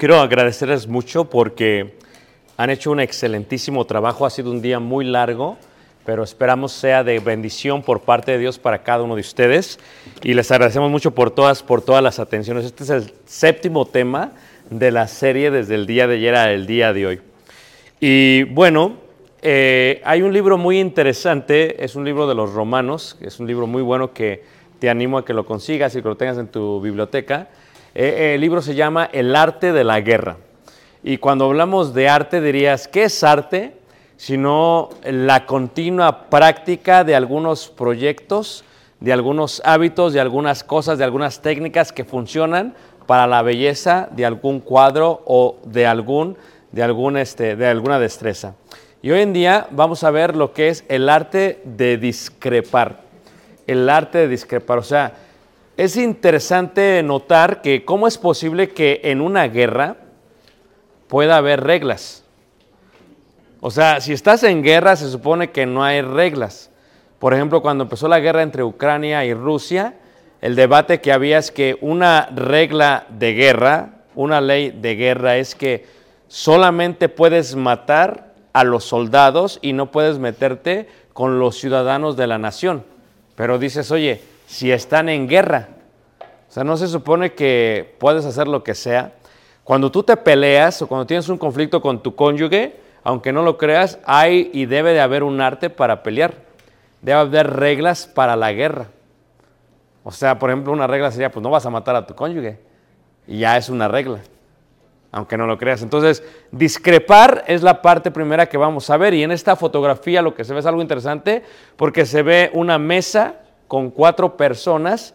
quiero agradecerles mucho porque han hecho un excelentísimo trabajo. Ha sido un día muy largo, pero esperamos sea de bendición por parte de Dios para cada uno de ustedes. Y les agradecemos mucho por todas, por todas las atenciones. Este es el séptimo tema de la serie desde el día de ayer al día de hoy. Y bueno, eh, hay un libro muy interesante, es un libro de los romanos, es un libro muy bueno que te animo a que lo consigas y que lo tengas en tu biblioteca. Eh, el libro se llama El arte de la guerra. Y cuando hablamos de arte dirías, ¿qué es arte? Sino la continua práctica de algunos proyectos, de algunos hábitos, de algunas cosas, de algunas técnicas que funcionan para la belleza de algún cuadro o de, algún, de, algún, este, de alguna destreza. Y hoy en día vamos a ver lo que es el arte de discrepar. El arte de discrepar. O sea, es interesante notar que cómo es posible que en una guerra pueda haber reglas. O sea, si estás en guerra se supone que no hay reglas. Por ejemplo, cuando empezó la guerra entre Ucrania y Rusia, el debate que había es que una regla de guerra, una ley de guerra es que solamente puedes matar a los soldados y no puedes meterte con los ciudadanos de la nación. Pero dices, oye, si están en guerra, o sea, no se supone que puedes hacer lo que sea. Cuando tú te peleas o cuando tienes un conflicto con tu cónyuge, aunque no lo creas, hay y debe de haber un arte para pelear. Debe haber reglas para la guerra. O sea, por ejemplo, una regla sería, pues no vas a matar a tu cónyuge. Y ya es una regla, aunque no lo creas. Entonces, discrepar es la parte primera que vamos a ver. Y en esta fotografía lo que se ve es algo interesante porque se ve una mesa con cuatro personas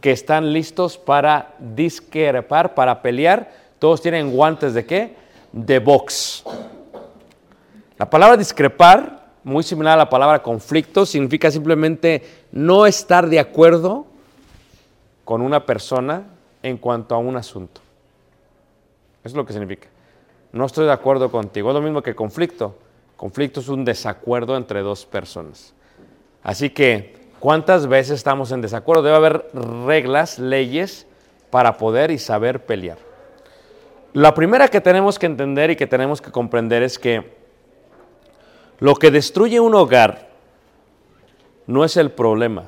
que están listos para discrepar, para pelear. Todos tienen guantes de qué? De box. La palabra discrepar, muy similar a la palabra conflicto, significa simplemente no estar de acuerdo con una persona en cuanto a un asunto. Eso es lo que significa. No estoy de acuerdo contigo. Es lo mismo que conflicto. Conflicto es un desacuerdo entre dos personas. Así que, ¿cuántas veces estamos en desacuerdo? Debe haber reglas, leyes para poder y saber pelear. La primera que tenemos que entender y que tenemos que comprender es que lo que destruye un hogar no es el problema,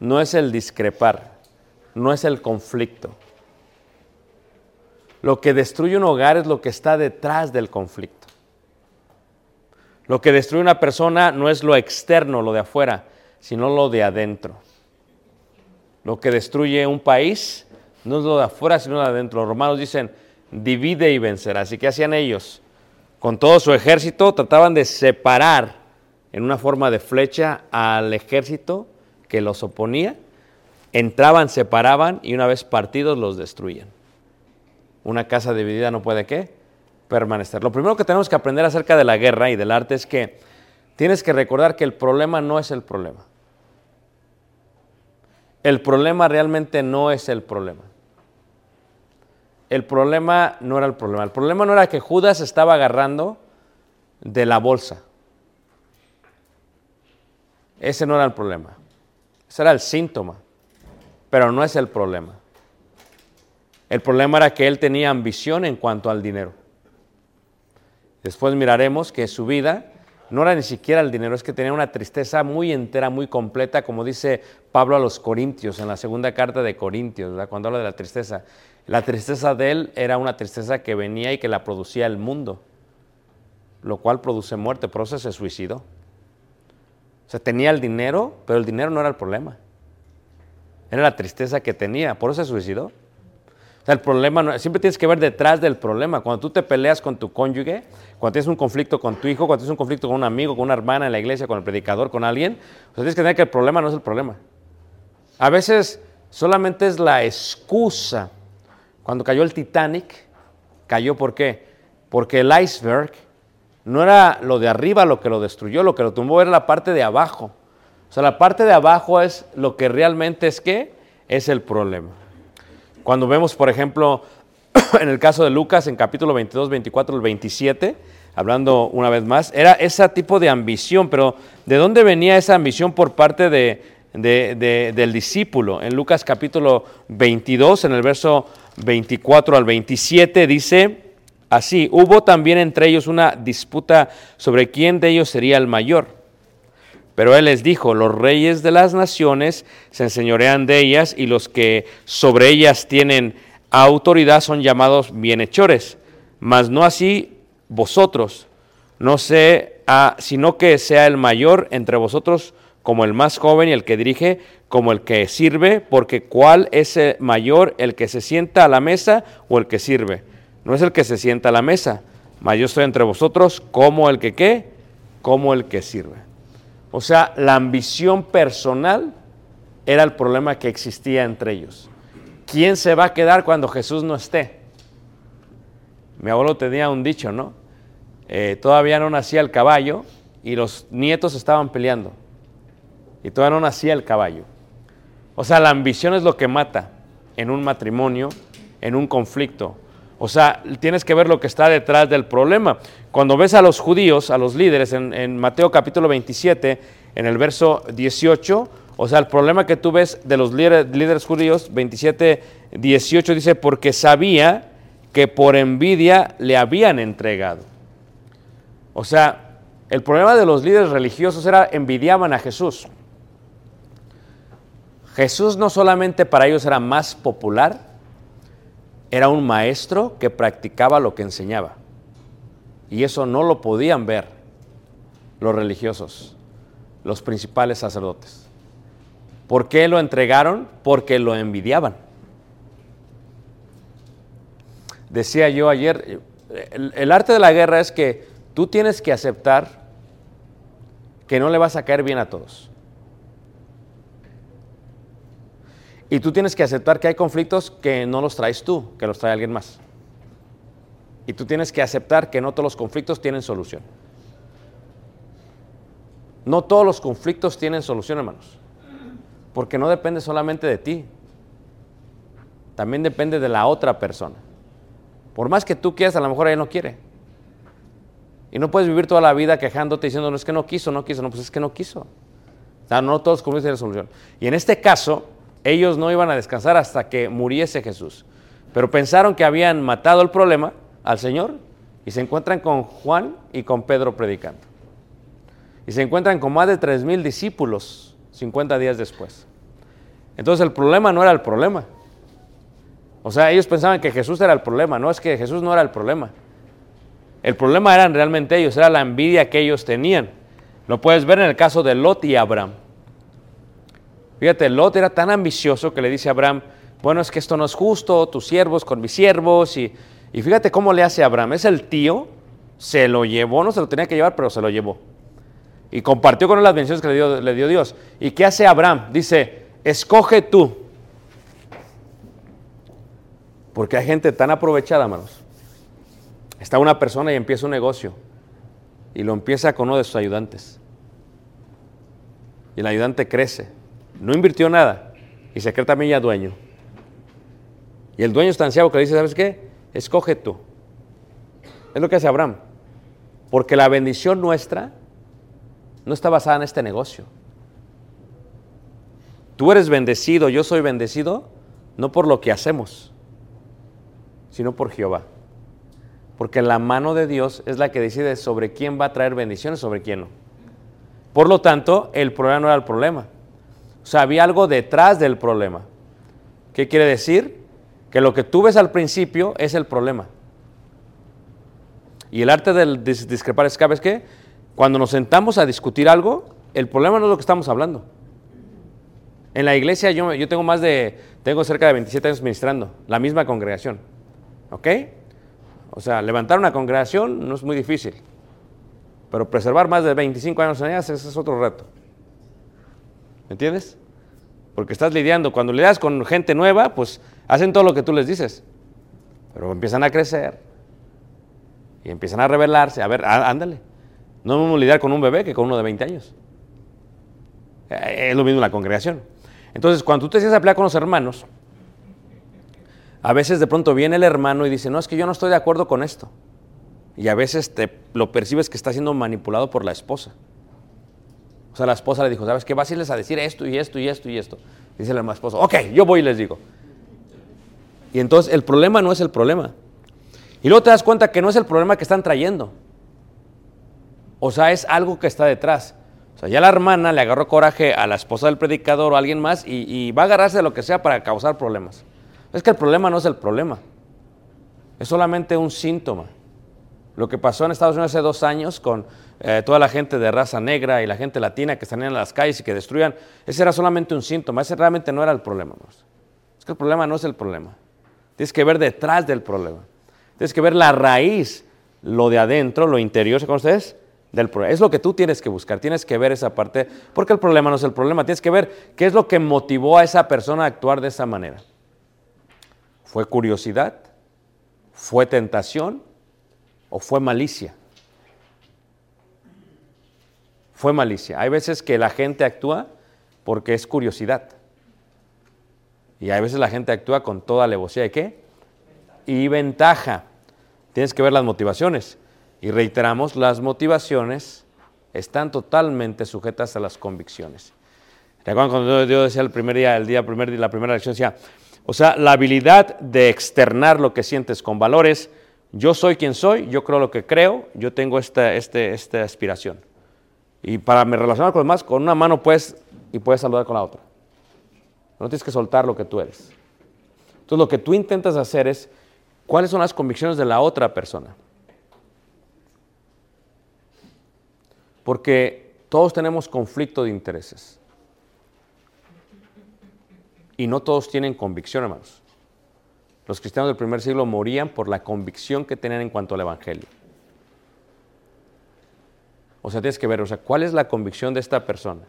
no es el discrepar, no es el conflicto. Lo que destruye un hogar es lo que está detrás del conflicto. Lo que destruye una persona no es lo externo, lo de afuera, sino lo de adentro. Lo que destruye un país No es lo de afuera, sino lo de adentro. Los romanos dicen, divide y vencerás. Así que hacían ellos? Con todo su ejército trataban de separar en una forma de flecha al ejército que los oponía. Entraban, separaban y una vez partidos los destruían. Una casa dividida no puede qué? Permanecer. Lo primero que tenemos que aprender acerca de la guerra y del arte es que tienes que recordar que el problema no es el problema. El problema realmente no es el problema. El problema no era el problema. El problema no era que Judas estaba agarrando de la bolsa. Ese no era el problema. Ese era el síntoma. Pero no es el problema. El problema era que él tenía ambición en cuanto al dinero. Después miraremos que su vida no era ni siquiera el dinero, es que tenía una tristeza muy entera, muy completa, como dice Pablo a los Corintios en la segunda carta de Corintios, cuando habla de la tristeza. La tristeza de él era una tristeza que venía y que la producía el mundo, lo cual produce muerte, por eso se suicidó. O sea, tenía el dinero, pero el dinero no era el problema. Era la tristeza que tenía, por eso se suicidó. O sea, el problema, no, siempre tienes que ver detrás del problema. Cuando tú te peleas con tu cónyuge, cuando tienes un conflicto con tu hijo, cuando tienes un conflicto con un amigo, con una hermana en la iglesia, con el predicador, con alguien, o tienes que entender que el problema no es el problema. A veces solamente es la excusa. Cuando cayó el Titanic, cayó ¿por qué? Porque el iceberg no era lo de arriba lo que lo destruyó, lo que lo tumbó era la parte de abajo. O sea, la parte de abajo es lo que realmente es que es el problema. Cuando vemos, por ejemplo, en el caso de Lucas, en capítulo 22, 24, el 27, hablando una vez más, era ese tipo de ambición, pero ¿de dónde venía esa ambición por parte de, de, de, del discípulo? En Lucas capítulo 22, en el verso 24 al 27, dice así, hubo también entre ellos una disputa sobre quién de ellos sería el mayor. Pero él les dijo, los reyes de las naciones se enseñorean de ellas y los que sobre ellas tienen autoridad son llamados bienhechores, mas no así vosotros, no sé, ah, sino que sea el mayor entre vosotros como el más joven y el que dirige como el que sirve, porque ¿cuál es el mayor, el que se sienta a la mesa o el que sirve? No es el que se sienta a la mesa, mas yo estoy entre vosotros como el que qué, como el que sirve. O sea, la ambición personal era el problema que existía entre ellos. ¿Quién se va a quedar cuando Jesús no esté? Mi abuelo tenía un dicho, ¿no? Eh, todavía no nacía el caballo y los nietos estaban peleando. Y todavía no nacía el caballo. O sea, la ambición es lo que mata en un matrimonio, en un conflicto. O sea, tienes que ver lo que está detrás del problema. Cuando ves a los judíos, a los líderes, en, Mateo capítulo 27, en el verso 18, o sea, el problema que tú ves de los líderes, líderes judíos, 27, 18, dice, porque sabía que por envidia le habían entregado. O sea, el problema de los líderes religiosos era envidiaban a Jesús. Jesús no solamente para ellos era más popular, era un maestro que practicaba lo que enseñaba. Y eso no lo podían ver los religiosos, los principales sacerdotes. ¿Por qué lo entregaron? Porque lo envidiaban. Decía yo ayer, el, el, arte de la guerra es que tú tienes que aceptar que no le vas a caer bien a todos. Y tú tienes que aceptar que hay conflictos que no los traes tú, que los trae alguien más. Y tú tienes que aceptar que no todos los conflictos tienen solución. No todos los conflictos tienen solución, hermanos. Porque no depende solamente de ti. También depende de la otra persona. Por más que tú quieras, a lo mejor ella no quiere. Y no puedes vivir toda la vida quejándote diciendo, no es que no quiso, no quiso, no, pues es que no quiso. O sea, no todos los conflictos tienen solución. Y en este caso, ellos no iban a descansar hasta que muriese Jesús. Pero pensaron que habían matado el problema al Señor y se encuentran con Juan y con Pedro predicando. Y se encuentran con más de tres mil discípulos 50 días después. Entonces el problema no era el problema. O sea, ellos pensaban que Jesús era el problema. No es que Jesús no era el problema. El problema eran realmente ellos, era la envidia que ellos tenían. Lo puedes ver en el caso de Lot y Abraham. Fíjate, Lot era tan ambicioso que le dice a Abraham, bueno, es que esto no es justo, tus siervos con mis siervos. Y, y fíjate cómo le hace Abraham. Es el tío, se lo llevó, no se lo tenía que llevar, pero se lo llevó. Y compartió con él las bendiciones que le dio, le dio Dios. ¿Y qué hace Abraham? Dice, escoge tú. Porque hay gente tan aprovechada, hermanos. Está una persona y empieza un negocio. Y lo empieza con uno de sus ayudantes. Y el ayudante crece. No invirtió nada. Y se cree también ya dueño. Y el dueño es tan ciego que le dice, ¿sabes qué? Escoge tú. Es lo que hace Abraham. Porque la bendición nuestra no está basada en este negocio. Tú eres bendecido, yo soy bendecido, no por lo que hacemos, sino por Jehová. Porque la mano de Dios es la que decide sobre quién va a traer bendiciones, sobre quién no. Por lo tanto, el problema no era el problema. O sea, había algo detrás del problema. ¿Qué quiere decir? Que lo que tú ves al principio es el problema. Y el arte del dis- discrepar es, ¿sabes qué? Cuando nos sentamos a discutir algo, el problema no es lo que estamos hablando. En la iglesia yo, yo tengo más de, tengo cerca de 27 años ministrando, la misma congregación. ¿Ok? O sea, levantar una congregación no es muy difícil. Pero preservar más de 25 años en ellas, ese es otro reto. ¿Me entiendes? Porque estás lidiando, cuando lidias con gente nueva, pues hacen todo lo que tú les dices. Pero empiezan a crecer y empiezan a rebelarse. A ver, ándale. No lo mismo lidiar con un bebé que con uno de 20 años. Eh, Es lo mismo en la congregación. Entonces, cuando tú te sientas a pelear con los hermanos, a veces de pronto viene el hermano y dice, no, es que yo no estoy de acuerdo con esto. Y a veces te lo percibes que está siendo manipulado por la esposa. O sea, la esposa le dijo, ¿sabes qué? Vas a irles a decir esto y esto y esto y esto. Dice la esposa, ok, yo voy y les digo. Y entonces el problema no es el problema. Y luego te das cuenta que no es el problema que están trayendo. O sea, es algo que está detrás. O sea, ya la hermana le agarró coraje a la esposa del predicador o a alguien más y, y va a agarrarse de lo que sea para causar problemas. Es que el problema no es el problema. Es solamente un síntoma. Lo que pasó en Estados Unidos hace dos años con eh, toda la gente de raza negra y la gente latina que salían a las calles y que destruían, ese era solamente un síntoma, ese realmente no era el problema. Es que el problema no es el problema. Tienes que ver detrás del problema. Tienes que ver la raíz, lo de adentro, lo interior, ¿se conoce ustedes? Del problema. Es lo que tú tienes que buscar, tienes que ver esa parte, porque el problema no es el problema, tienes que ver qué es lo que motivó a esa persona a actuar de esa manera. ¿Fue curiosidad? ¿Fue tentación? ¿O fue malicia? Fue malicia. Hay veces que la gente actúa porque es curiosidad. Y hay veces la gente actúa con toda alevosía. ¿De qué? Y ventaja. Tienes que ver las motivaciones. Y reiteramos, las motivaciones están totalmente sujetas a las convicciones. ¿Recuerdan cuando yo decía el primer día, el día primer, la primera lección, decía, o sea, la habilidad de externar lo que sientes con valores, yo soy quien soy, yo creo lo que creo, yo tengo esta, este, esta aspiración. Y para me relacionar con los demás, con una mano puedes y puedes saludar con la otra. No tienes que soltar lo que tú eres. Entonces lo que tú intentas hacer es, ¿cuáles son las convicciones de la otra persona? Porque todos tenemos conflicto de intereses. Y no todos tienen convicción, hermanos. Los cristianos del primer siglo morían por la convicción que tenían en cuanto al Evangelio. O sea, tienes que ver, o sea, ¿cuál es la convicción de esta persona?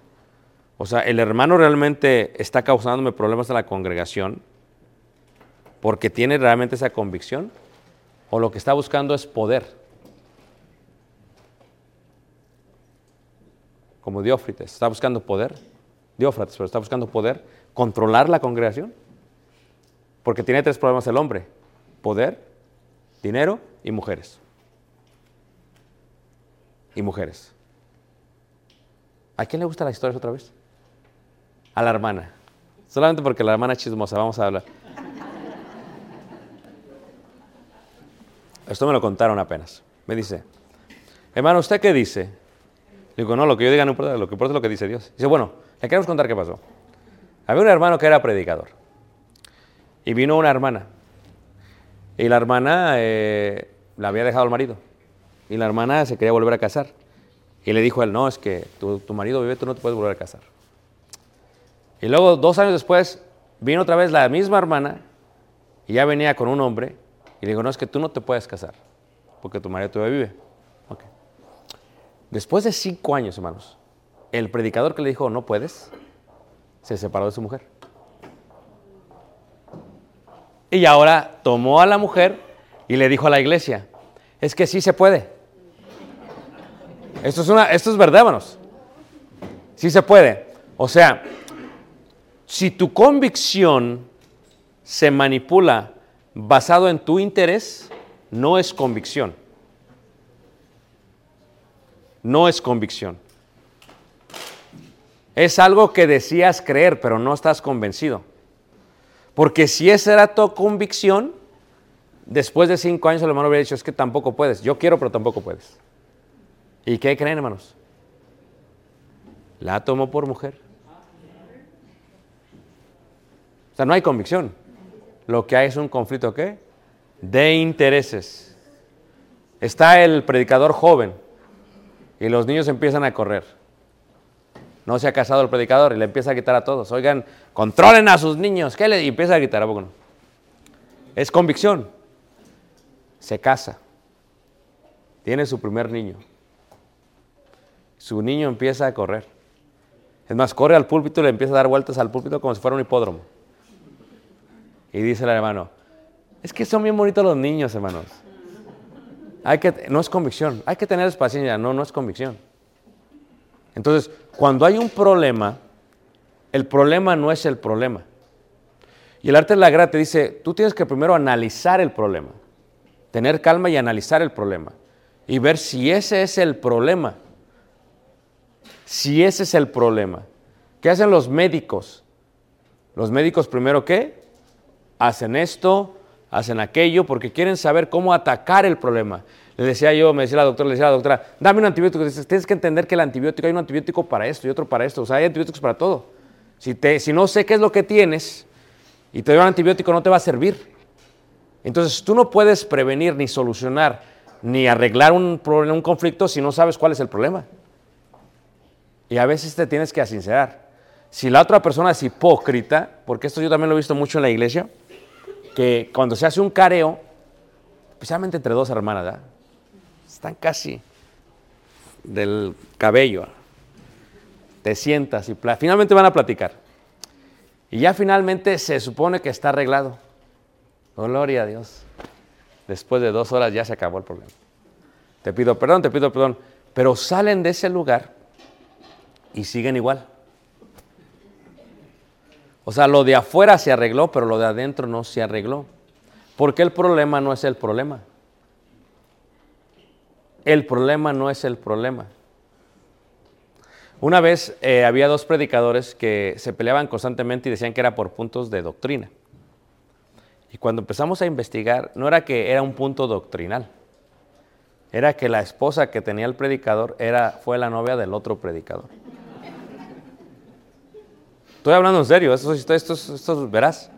O sea, ¿el hermano realmente está causándome problemas en la congregación porque tiene realmente esa convicción? ¿O lo que está buscando es poder? Como Diófrites, ¿está buscando poder? Diófrates, pero está buscando poder, controlar la congregación. Porque tiene tres problemas el hombre, poder, dinero y mujeres. Y mujeres. ¿A quién le gustan las historias otra vez? A la hermana. Solamente porque la hermana es chismosa, vamos a hablar. Esto me lo contaron apenas. Me dice, hermano, ¿usted qué dice? Le digo, no, lo que yo diga no importa, lo que importa es lo que dice Dios. Dice, bueno, le queremos contar qué pasó. Había un hermano que era predicador. Y vino una hermana. Y la hermana eh, la había dejado al marido. Y la hermana se quería volver a casar. Y le dijo a él, no, es que tu, tu marido vive, tú no te puedes volver a casar. Y luego, dos años después, Vino otra vez la misma hermana y ya venía con un hombre y le dijo, no, es que tú no te puedes casar porque tu marido todavía vive. Después de cinco años, hermanos, el predicador que le dijo, no puedes, se separó de su mujer. Y ahora tomó a la mujer y le dijo a la iglesia, es que sí se puede. Esto es, una, esto es verdad, hermanos. Sí se puede. O sea, si tu convicción se manipula basado en tu interés, no es convicción. No es convicción. Es algo que decías creer, pero no estás convencido. Porque si esa era tu convicción, después de cinco años el hermano hubiera dicho, es que tampoco puedes. Yo quiero, pero tampoco puedes. ¿Y qué creen, hermanos? La tomó por mujer. O sea, no hay convicción. Lo que hay es un conflicto, ¿qué? De intereses. Está el predicador joven y los niños empiezan a correr. No se ha casado el predicador y le empieza a quitar a todos. Oigan, controlen a sus niños. ¿Qué le? Y empieza a gritar, ¿a poco no? Es convicción. Se casa. Tiene su primer niño. Su niño empieza a correr. Es más, corre al púlpito y le empieza a dar vueltas al púlpito como si fuera un hipódromo. Y dice el hermano, es que son bien bonitos los niños, hermanos. Hay que, no es convicción, hay que tener paciencia, no, no es convicción. Entonces, cuando hay un problema, el problema no es el problema. Y el arte de la guerra te dice, tú tienes que primero analizar el problema, tener calma y analizar el problema y ver si ese es el problema. Si ese es el problema. ¿Qué hacen los médicos? Los médicos primero qué? Hacen esto, hacen aquello, porque quieren saber cómo atacar el problema. Le decía yo, me decía la doctora, le decía la doctora, dame un antibiótico. Dices, tienes que entender que el antibiótico, hay un antibiótico para esto y otro para esto. O sea, hay antibióticos para todo. Si, te, si no sé qué es lo que tienes y te doy un antibiótico, no te va a servir. Entonces, tú no puedes prevenir ni solucionar ni arreglar un, problema, un conflicto si no sabes cuál es el problema. Y a veces te tienes que asincerar. Si la otra persona es hipócrita, porque esto yo también lo he visto mucho en la iglesia, que cuando se hace un careo, especialmente entre dos hermanas, están casi del cabello. Te sientas y finalmente van a platicar. Y ya finalmente se supone que está arreglado. Oh, gloria a Dios. Después de dos horas ya se acabó el problema. Te pido perdón, te pido perdón. Pero salen de ese lugar y siguen igual. O sea, lo de afuera se arregló, pero lo de adentro no se arregló. Porque el problema no es el problema. El problema no es el problema. Una vez eh, había dos predicadores que se peleaban constantemente y decían que era por puntos de doctrina. Y cuando empezamos a investigar, no era que era un punto doctrinal, era que la esposa que tenía el predicador era, fue la novia del otro predicador. Estoy hablando en serio, esto, esto, esto, esto verás.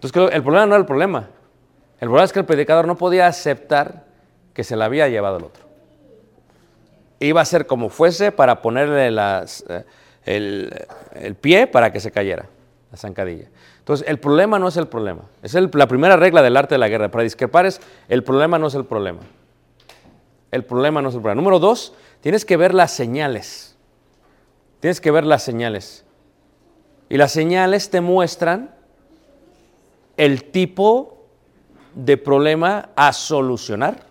Entonces, el problema no era el problema. El problema es que el predicador no podía aceptar que se la había llevado el otro. Iba a ser como fuese para ponerle eh, el pie para que se cayera, la zancadilla. Entonces, el problema no es el problema. Es el- la primera regla del arte de la guerra. Para discrepar es, el problema no es el problema. El problema no es el problema. Número dos, tienes que ver las señales. Tienes que ver las señales. Y las señales te muestran el tipo de problema a solucionar.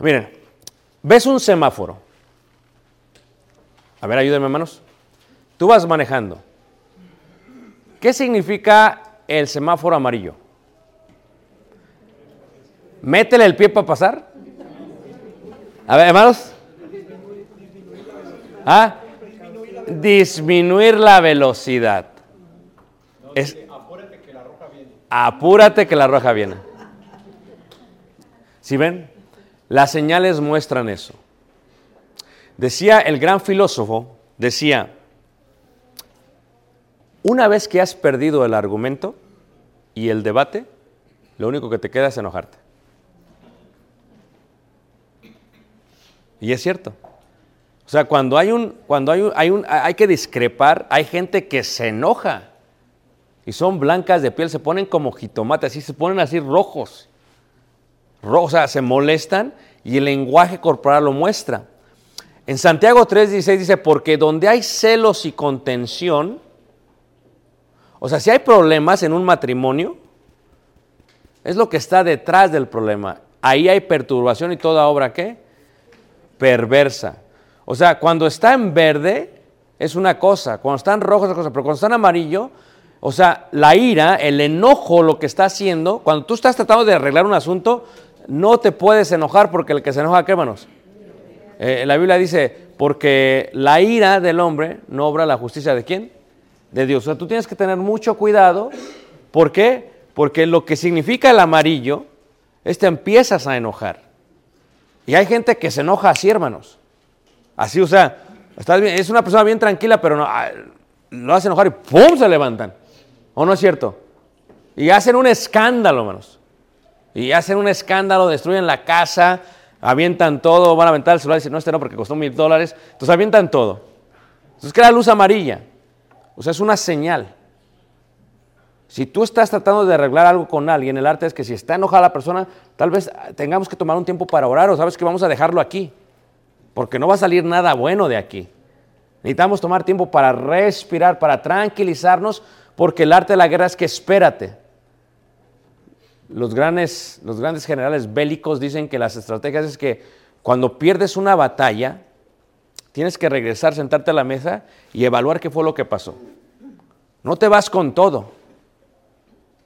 Miren, ves un semáforo. A ver, ayúdenme, hermanos. Tú vas manejando. ¿Qué significa el semáforo amarillo? Métele el pie para pasar. A ver, hermanos. ¿Ah? Disminuir la velocidad. Es- apúrate que la roja viene. ¿Sí ven? Las señales muestran eso. Decía el gran filósofo, decía, una vez que has perdido el argumento y el debate, lo único que te queda es enojarte. Y es cierto. O sea, cuando hay un, cuando hay un, hay un, hay que discrepar, hay gente que se enoja y son blancas de piel, se ponen como jitomate, así se ponen así rojos. Ro- o sea, se molestan y el lenguaje corporal lo muestra. En Santiago 3:16 dice, porque donde hay celos y contención, o sea, si hay problemas en un matrimonio, es lo que está detrás del problema. Ahí hay perturbación y toda obra, ¿qué? Perversa. O sea, cuando está en verde es una cosa, cuando está en rojo es otra cosa, pero cuando está en amarillo, o sea, la ira, el enojo, lo que está haciendo, cuando tú estás tratando de arreglar un asunto, no te puedes enojar porque el que se enoja, ¿qué hermanos? Eh, la Biblia dice, porque la ira del hombre no obra la justicia de quién? De Dios. O sea, tú tienes que tener mucho cuidado. ¿Por qué? Porque lo que significa el amarillo es te empiezas a enojar. Y hay gente que se enoja así, hermanos. Así, o sea, estás bien- es una persona bien tranquila, pero no, lo hace enojar y ¡pum! se levantan. ¿O no es cierto? Y hacen un escándalo, hermanos. Y hacen un escándalo, destruyen la casa, avientan todo, van a aventar el celular y dicen, no, este no, porque costó mil dólares. Entonces avientan todo. Entonces queda luz amarilla. O sea, es una señal. Si tú estás tratando de arreglar algo con alguien, el arte es que si está enojada la persona, tal vez tengamos que tomar un tiempo para orar o sabes que vamos a dejarlo aquí. Porque no va a salir nada bueno de aquí. Necesitamos tomar tiempo para respirar, para tranquilizarnos, porque el arte de la guerra es que espérate. Los grandes, los grandes generales bélicos dicen que las estrategias es que cuando pierdes una batalla, tienes que regresar, sentarte a la mesa y evaluar qué fue lo que pasó. No te vas con todo.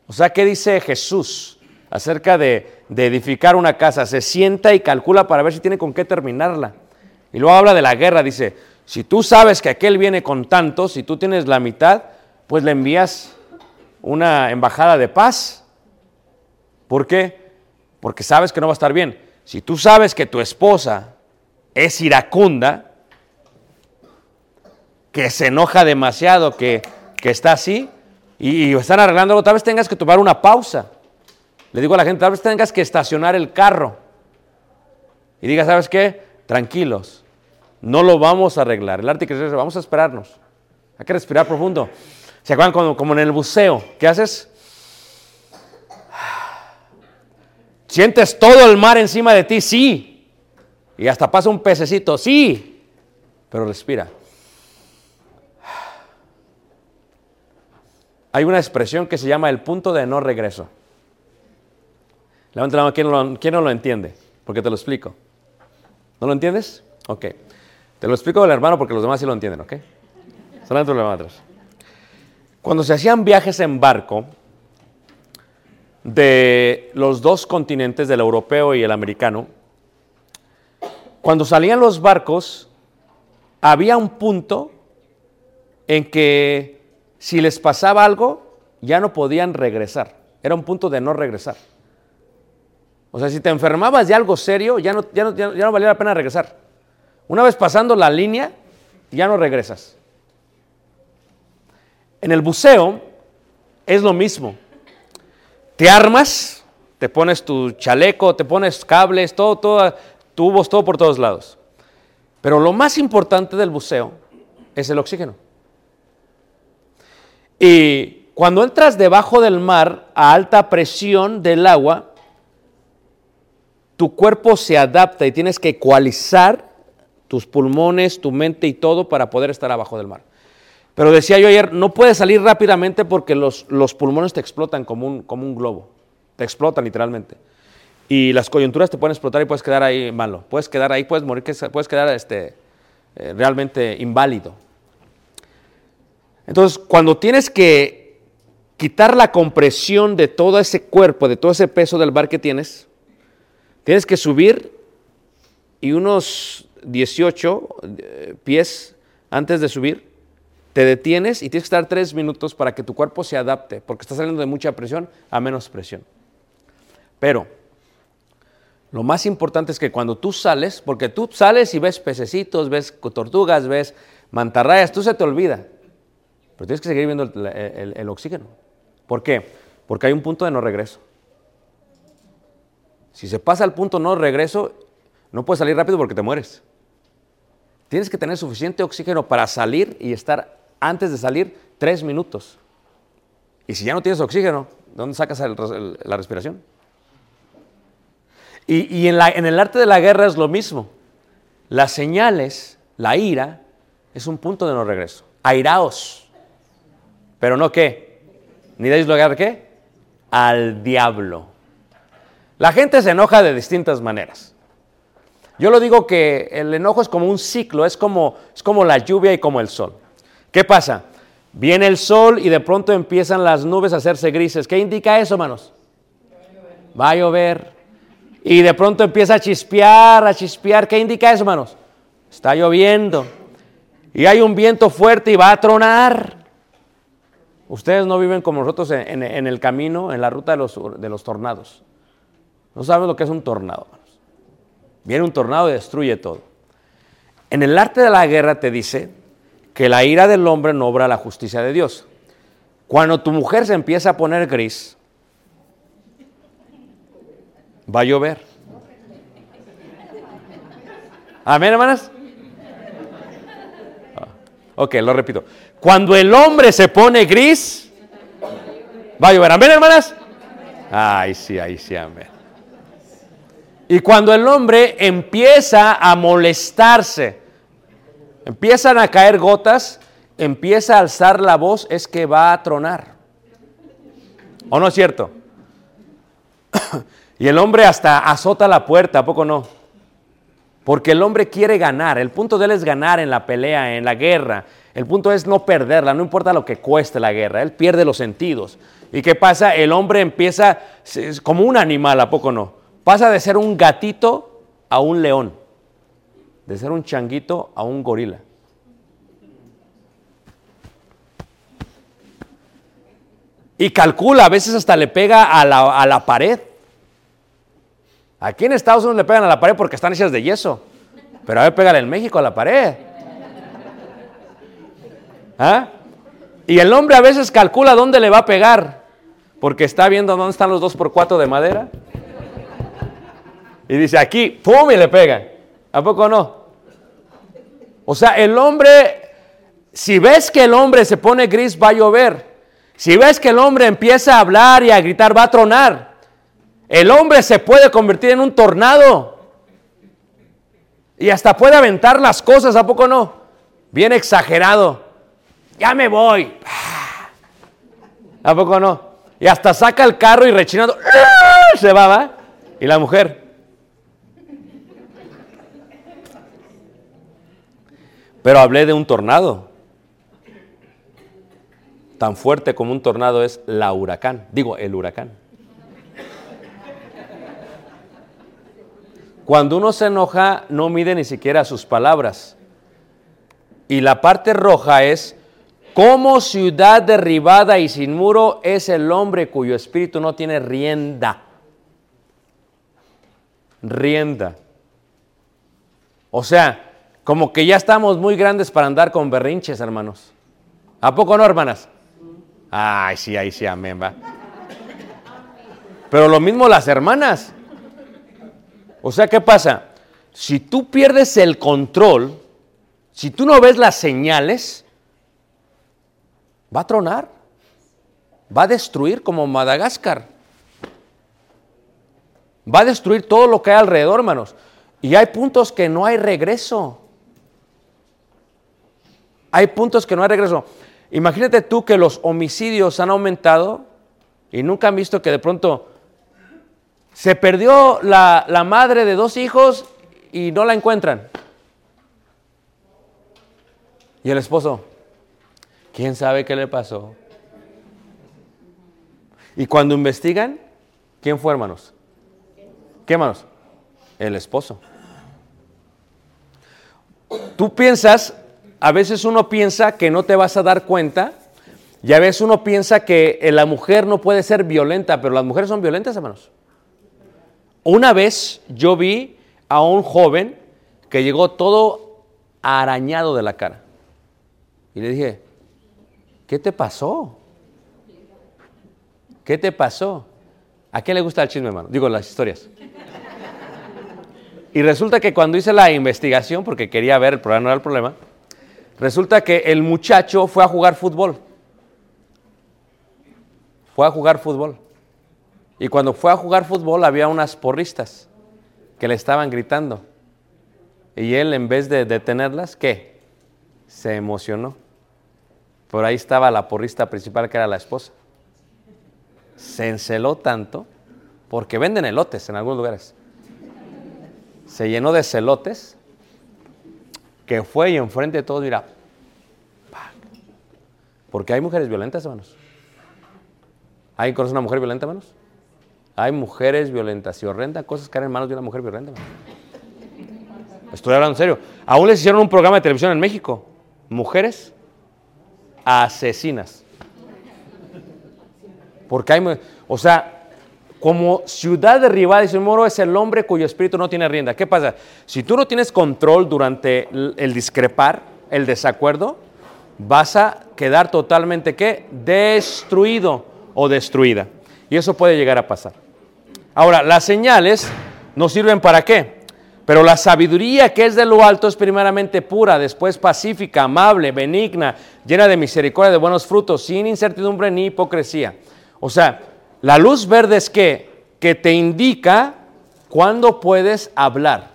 O sea, ¿qué dice Jesús acerca de, de edificar una casa? Se sienta y calcula para ver si tiene con qué terminarla. Y luego habla de la guerra, dice, si tú sabes que aquel viene con tantos, si tú tienes la mitad, pues le envías una embajada de paz. ¿Por qué? Porque sabes que no va a estar bien. Si tú sabes que tu esposa es iracunda, que se enoja demasiado, que, que está así, y, están arreglándolo, tal vez tengas que tomar una pausa. Le digo a la gente, tal vez tengas que estacionar el carro. Y diga, ¿sabes qué? Tranquilos, no lo vamos a arreglar. El arte que dice, vamos a esperarnos. Hay que respirar profundo. ¿Se acuerdan como, como en el buceo? ¿Qué haces? ¿Sientes todo el mar encima de ti? Sí. Y hasta pasa un pececito, sí. Pero respira. Hay una expresión que se llama el punto de no regreso. Levanta la mano, ¿quién lo, quién no lo entiende? Porque te lo explico. ¿No lo entiendes? Ok. Te lo explico del hermano porque los demás sí lo entienden, ¿ok? Solamente los hermanos. Cuando se hacían viajes en barco de los dos continentes, del europeo y el americano, cuando salían los barcos, había un punto en que si les pasaba algo, ya no podían regresar. Era un punto de no regresar. O sea, si te enfermabas de algo serio, ya no, ya no, valía la pena regresar. Una vez pasando la línea, ya no regresas. En el buceo es lo mismo. Te armas, te pones tu chaleco, te pones cables, todo, todo, tubos, todo por todos lados. Pero lo más importante del buceo es el oxígeno. Y cuando entras debajo del mar a alta presión del agua, tu cuerpo se adapta y tienes que ecualizar tus pulmones, tu mente y todo para poder estar abajo del mar. Pero decía yo ayer, no puedes salir rápidamente porque los, los pulmones te explotan como un, como un globo. Te explotan literalmente. Y las coyunturas te pueden explotar y puedes quedar ahí malo. Puedes quedar ahí, puedes morir, puedes quedar este, eh, realmente inválido. Entonces, cuando tienes que quitar la compresión de todo ese cuerpo, de todo ese peso del bar que tienes, tienes que subir y unos 18 eh, pies antes de subir, te detienes y tienes que estar tres minutos para que tu cuerpo se adapte, porque está saliendo de mucha presión a menos presión. Pero lo más importante es que cuando tú sales, porque tú sales y ves pececitos, ves tortugas, ves mantarrayas, tú se te olvida. Pero tienes que seguir viendo el, oxígeno. ¿Por qué? Porque hay un punto de no regreso. Si se pasa al punto no regreso, no puedes salir rápido porque te mueres. Tienes que tener suficiente oxígeno para salir y estar antes de salir tres minutos. Y si ya no tienes oxígeno, ¿de dónde sacas la respiración? Y, en, en el arte de la guerra es lo mismo. Las señales, la ira, es un punto de no regreso. Airaos. Pero no qué. Ni deis lugar qué. Al diablo. La gente se enoja de distintas maneras. Yo lo digo que el enojo es como un ciclo, es como, es como la lluvia y como el sol. ¿Qué pasa? Viene el sol y de pronto empiezan las nubes a hacerse grises. ¿Qué indica eso, hermanos? Va a llover. Y de pronto empieza a chispear, a chispear. ¿Qué indica eso, hermanos? Está lloviendo. Y hay un viento fuerte y va a tronar. Ustedes no viven como nosotros en, el camino, en la ruta de los, de los tornados. No saben lo que es un tornado. Viene un tornado y destruye todo. En el arte de la guerra te dice que la ira del hombre no obra la justicia de Dios. Cuando tu mujer se empieza a poner gris, va a llover. Amén, hermanas. Ok, lo repito. Cuando el hombre se pone gris, va a llover. Amén, hermanas. Ay, sí, ahí sí, amén. Y cuando el hombre empieza a molestarse, empiezan a caer gotas, empieza a alzar la voz, es que va a tronar. ¿O no es cierto? y el hombre hasta azota la puerta, ¿a poco no? Porque el hombre quiere ganar. El punto de él es ganar en la pelea, en la guerra. El punto es no perderla, no importa lo que cueste la guerra. Él pierde los sentidos. ¿Y qué pasa? El hombre empieza como un animal, ¿a poco no? Pasa de ser un gatito a un león. De ser un changuito a un gorila. Y calcula, a veces hasta le pega a la, a la pared. Aquí en Estados Unidos le pegan a la pared porque están hechas de yeso. Pero a ver, pégale en México a la pared. ¿Ah? Y el hombre a veces calcula dónde le va a pegar. Porque está viendo dónde están los dos por cuatro de madera. Y dice, aquí, ¡pum! y le pega. ¿A poco no? O sea, el hombre, si ves que el hombre se pone gris, va a llover. Si ves que el hombre empieza a hablar y a gritar, va a tronar. El hombre se puede convertir en un tornado. Y hasta puede aventar las cosas, ¿a poco no? Bien exagerado. Ya me voy. ¿A poco no? Y hasta saca el carro y rechinando. ¡ah! Se va, ¿va? Y la mujer. Pero hablé de un tornado. Tan fuerte como un tornado es la huracán. Digo, el huracán. Cuando uno se enoja, no mide ni siquiera sus palabras. Y la parte roja es, como ciudad derribada y sin muro es el hombre cuyo espíritu no tiene rienda. Rienda. O sea, como que ya estamos muy grandes para andar con berrinches, hermanos. ¿A poco no, hermanas? Ay, sí, ahí sí, amén, va. Pero lo mismo las hermanas. O sea, ¿qué pasa? Si tú pierdes el control, si tú no ves las señales, va a tronar, va a destruir como Madagascar. Va a destruir todo lo que hay alrededor, hermanos. Y hay puntos que no hay regreso. Hay puntos que no hay regreso. Imagínate tú que los homicidios han aumentado y nunca han visto que de pronto se perdió la, la madre de dos hijos y no la encuentran. Y el esposo, ¿quién sabe qué le pasó? Y cuando investigan, ¿quién fue, hermanos? ¿Qué, hermanos? El esposo. Tú piensas, a veces uno piensa que no te vas a dar cuenta, y a veces uno piensa que la mujer no puede ser violenta, pero las mujeres son violentas, hermanos. Una vez yo vi a un joven que llegó todo arañado de la cara. Y le dije, ¿qué te pasó? ¿Qué te pasó? ¿A quién le gusta el chisme, hermano? Digo, las historias. Y resulta que cuando hice la investigación, porque quería ver, el problema no era el problema, resulta que el muchacho fue a jugar fútbol. Fue a jugar fútbol. Y cuando fue a jugar fútbol había unas porristas que le estaban gritando. Y él, en vez de detenerlas, ¿qué? Se emocionó. Por ahí estaba la porrista principal, que era la esposa. Se enceló tanto, porque venden elotes en algunos lugares. Se llenó de celotes, que fue y enfrente de todos, ¡pac! porque hay mujeres violentas, hermanos. ¿Hay conoce una mujer violenta, hermanos? Hay mujeres violentas y horrendas cosas caen en manos de una mujer violenta. Estoy hablando en serio. Aún les hicieron un programa de televisión en México. Mujeres asesinas. Porque hay, o sea, como ciudad derribada, dice Moro, es el hombre cuyo espíritu no tiene rienda. ¿Qué pasa? Si tú no tienes control durante el discrepar, el desacuerdo, vas a quedar totalmente, ¿qué? Destruido o destruida. Y eso puede llegar a pasar. Ahora, las señales nos sirven para qué? Pero la sabiduría que es de lo alto es primeramente pura, después pacífica, amable, benigna, llena de misericordia, de buenos frutos, sin incertidumbre ni hipocresía. O sea, la luz verde es que, que te indica cuándo puedes hablar.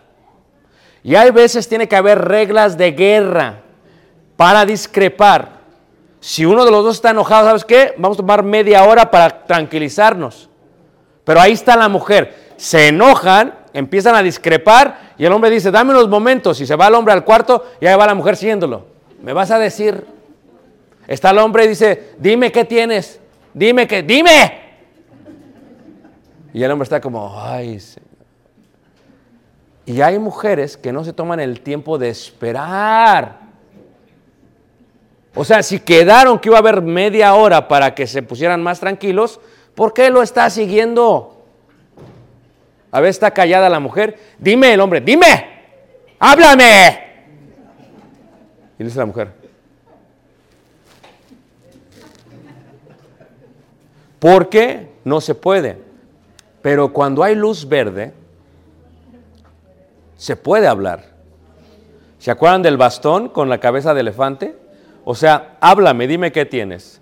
Y hay veces tiene que haber reglas de guerra para discrepar. Si uno de los dos está enojado, ¿sabes qué? Vamos a tomar media hora para tranquilizarnos. Pero ahí está la mujer. Se enojan, empiezan a discrepar y el hombre dice, dame unos momentos. Y se va el hombre al cuarto y ahí va la mujer siguiéndolo. ¿Me vas a decir? Está el hombre y dice, dime qué tienes. Dime qué, dime. Y el hombre está como, ay. Y hay mujeres que no se toman el tiempo de esperar. O sea, si quedaron que iba a haber media hora para que se pusieran más tranquilos, ¿por qué lo está siguiendo? A ver, está callada la mujer. Dime el hombre, dime, háblame. Y dice la mujer. ¿Por qué? No se puede. Pero cuando hay luz verde, se puede hablar. ¿Se acuerdan del bastón con la cabeza de elefante? O sea, háblame, dime qué tienes.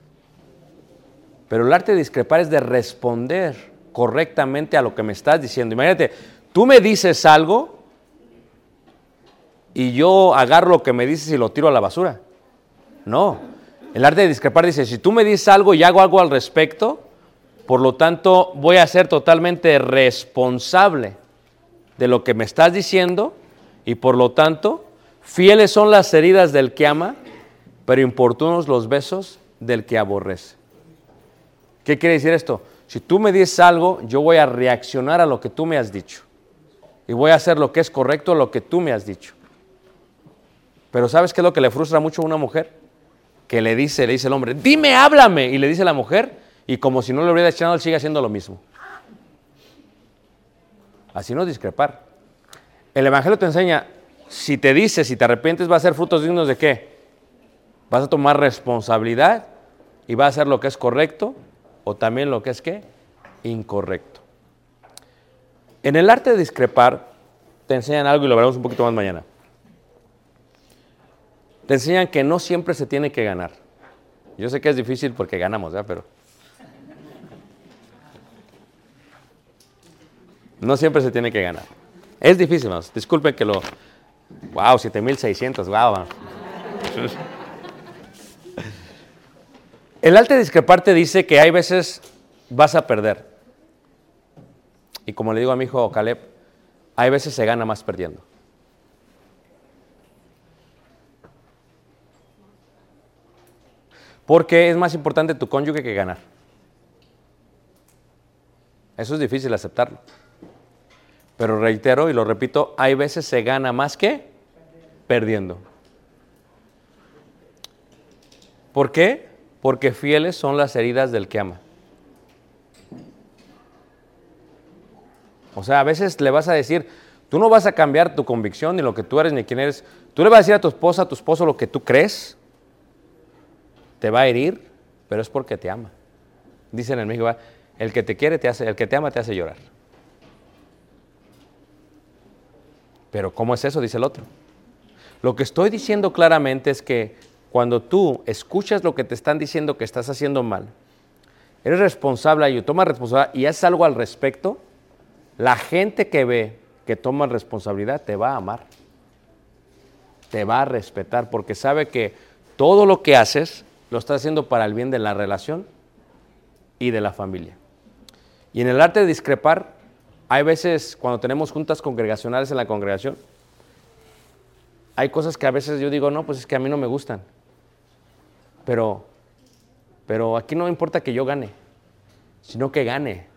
Pero el arte de discrepar es de responder correctamente a lo que me estás diciendo. Imagínate, tú me dices algo y yo agarro lo que me dices y lo tiro a la basura. No. El arte de discrepar dice, si tú me dices algo y hago algo al respecto, por lo tanto voy a ser totalmente responsable de lo que me estás diciendo y por lo tanto fieles son las heridas del que ama, pero importunos los besos del que aborrece. ¿Qué quiere decir esto? Si tú me dices algo, yo voy a reaccionar a lo que tú me has dicho. Y voy a hacer lo que es correcto, lo que tú me has dicho. Pero ¿sabes qué es lo que le frustra mucho a una mujer? Que le dice, le dice el hombre, dime, háblame. Y le dice la mujer, y como si no le hubiera echado, él sigue haciendo lo mismo. Así no discrepar. El Evangelio te enseña, si te dices, si te arrepientes, va a ser frutos dignos de qué? Vas a tomar responsabilidad y vas a hacer lo que es correcto o también lo que es qué? Incorrecto. En el arte de discrepar te enseñan algo y lo veremos un poquito más mañana. Te enseñan que no siempre se tiene que ganar. Yo sé que es difícil porque ganamos, ¿verdad? Pero no siempre se tiene que ganar. Es difícil, hermanos. Disculpen que lo... Wow, 7600, wow. El arte de discrepar te dice que hay veces vas a perder. Y como le digo a mi hijo Caleb, hay veces se gana más perdiendo. Porque es más importante tu cónyuge que ganar. Eso es difícil aceptarlo. Pero reitero y lo repito, hay veces se gana más que perdiendo. ¿Por qué? Porque fieles son las heridas del que ama. O sea, a veces le vas a decir, tú no vas a cambiar tu convicción, ni lo que tú eres, ni quién eres. Tú le vas a decir a tu esposa, a tu esposo lo que tú crees. Te va a herir, pero es porque te ama. Dicen en México, el que te quiere te hace, el que te ama te hace llorar. Pero ¿cómo es eso? Dice el otro. Lo que estoy diciendo claramente es que cuando tú escuchas lo que te están diciendo que estás haciendo mal, eres responsable y tomas responsabilidad y haces algo al respecto, la gente que ve que toma responsabilidad te va a amar, te va a respetar, porque sabe que todo lo que haces lo estás haciendo para el bien de la relación y de la familia. Y en el arte de discrepar, hay veces cuando tenemos juntas congregacionales en la congregación, hay cosas que a veces yo digo, no, pues es que a mí no me gustan. Pero, pero aquí no importa que yo gane, sino que gane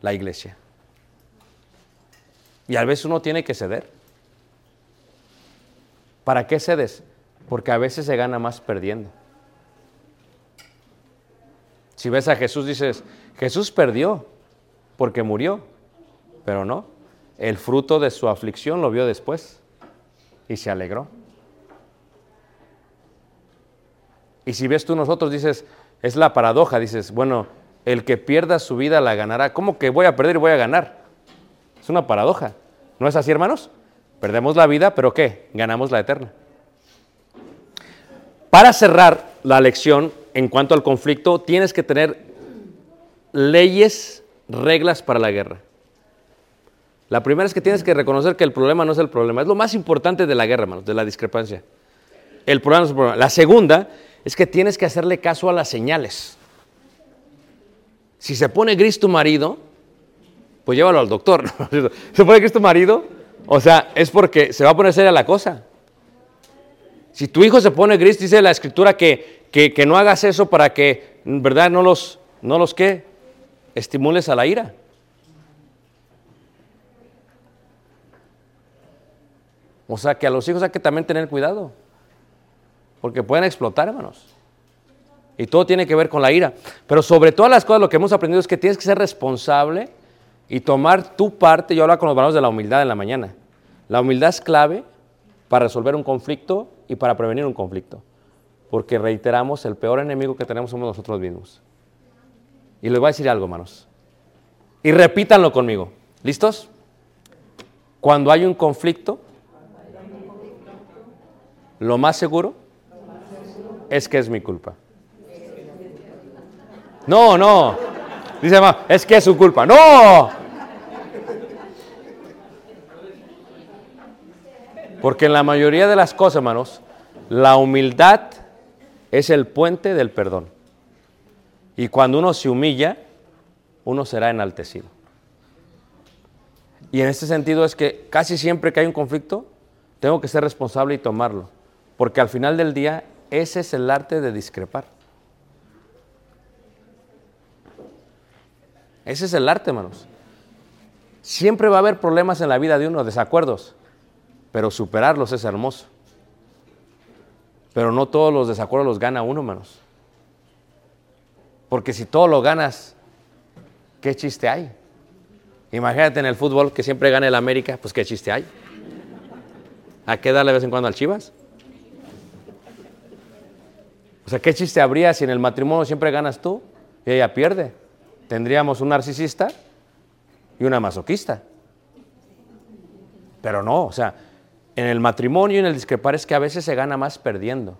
la iglesia. Y a veces uno tiene que ceder. ¿Para qué cedes? Porque a veces se gana más perdiendo. Si ves a Jesús, dices, Jesús perdió porque murió, pero no. El fruto de su aflicción lo vio después y se alegró. Y si ves tú nosotros, dices, es la paradoja, dices, bueno, el que pierda su vida la ganará. ¿Cómo que voy a perder y voy a ganar? Es una paradoja. ¿No es así, hermanos? Perdemos la vida, pero ¿qué? Ganamos la eterna. Para cerrar la lección en cuanto al conflicto, tienes que tener leyes, reglas para la guerra. La primera es que tienes que reconocer que el problema no es el problema. Es lo más importante de la guerra, hermanos, de la discrepancia. El problema no es el problema. La segunda es que tienes que hacerle caso a las señales. Si se pone gris tu marido, pues llévalo al doctor. ¿Se pone gris tu marido? O sea, es porque se va a poner seria la cosa. Si tu hijo se pone gris, dice la escritura que, que, que no hagas eso para que, ¿verdad? No los, no los que estimules a la ira. O sea que a los hijos hay que también tener cuidado. Porque pueden explotar, hermanos. Y todo tiene que ver con la ira. Pero sobre todas las cosas lo que hemos aprendido es que tienes que ser responsable y tomar tu parte. Yo hablaba con los hermanos de la humildad en la mañana. La humildad es clave para resolver un conflicto y para prevenir un conflicto. Porque reiteramos, el peor enemigo que tenemos somos nosotros mismos. Y les voy a decir algo, hermanos. Y repítanlo conmigo. ¿Listos? Cuando hay un conflicto, lo más seguro es que es mi culpa. No, no. Dice mamá, es que es su culpa. No. Porque en la mayoría de las cosas, hermanos, la humildad es el puente del perdón. Y cuando uno se humilla, uno será enaltecido. Y en este sentido es que casi siempre que hay un conflicto, tengo que ser responsable y tomarlo. Porque al final del día, ese es el arte de discrepar. Ese es el arte, hermanos. Siempre va a haber problemas en la vida de uno, desacuerdos, pero superarlos es hermoso. Pero no todos los desacuerdos los gana uno, hermanos. Porque si todo lo ganas, ¿qué chiste hay? Imagínate en el fútbol que siempre gane el América, pues ¿qué chiste hay? ¿A qué darle de vez en cuando al Chivas? O sea, ¿qué chiste habría si en el matrimonio siempre ganas tú y ella pierde? Tendríamos un narcisista y una masoquista. Pero no, o sea, en el matrimonio y en el discrepar es que a veces se gana más perdiendo.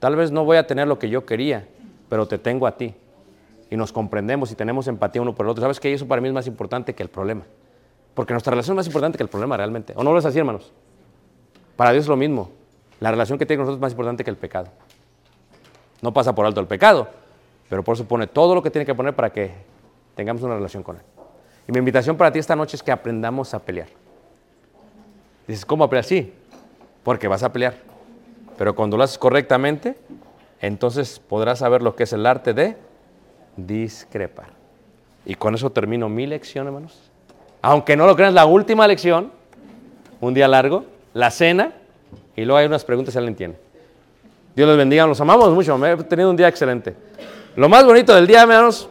Tal vez no voy a tener lo que yo quería, pero te tengo a ti. Y nos comprendemos y tenemos empatía uno por el otro. ¿Sabes que eso para mí es más importante que el problema? Porque nuestra relación es más importante que el problema realmente. ¿O no lo es así, hermanos? Para Dios es lo mismo. La relación que tiene con nosotros es más importante que el pecado. No pasa por alto el pecado, pero por eso pone todo lo que tiene que poner para que tengamos una relación con Él. Y mi invitación para ti esta noche es que aprendamos a pelear. Dices, ¿cómo a pelear? Sí, porque vas a pelear. Pero cuando lo haces correctamente, entonces podrás saber lo que es el arte de discrepar. Y con eso termino mi lección, hermanos. Aunque no lo creas, la última lección, un día largo, la cena, y luego hay unas preguntas si alguien tiene. Dios les bendiga, los amamos mucho, me he tenido un día excelente. Lo más bonito del día, hermanos,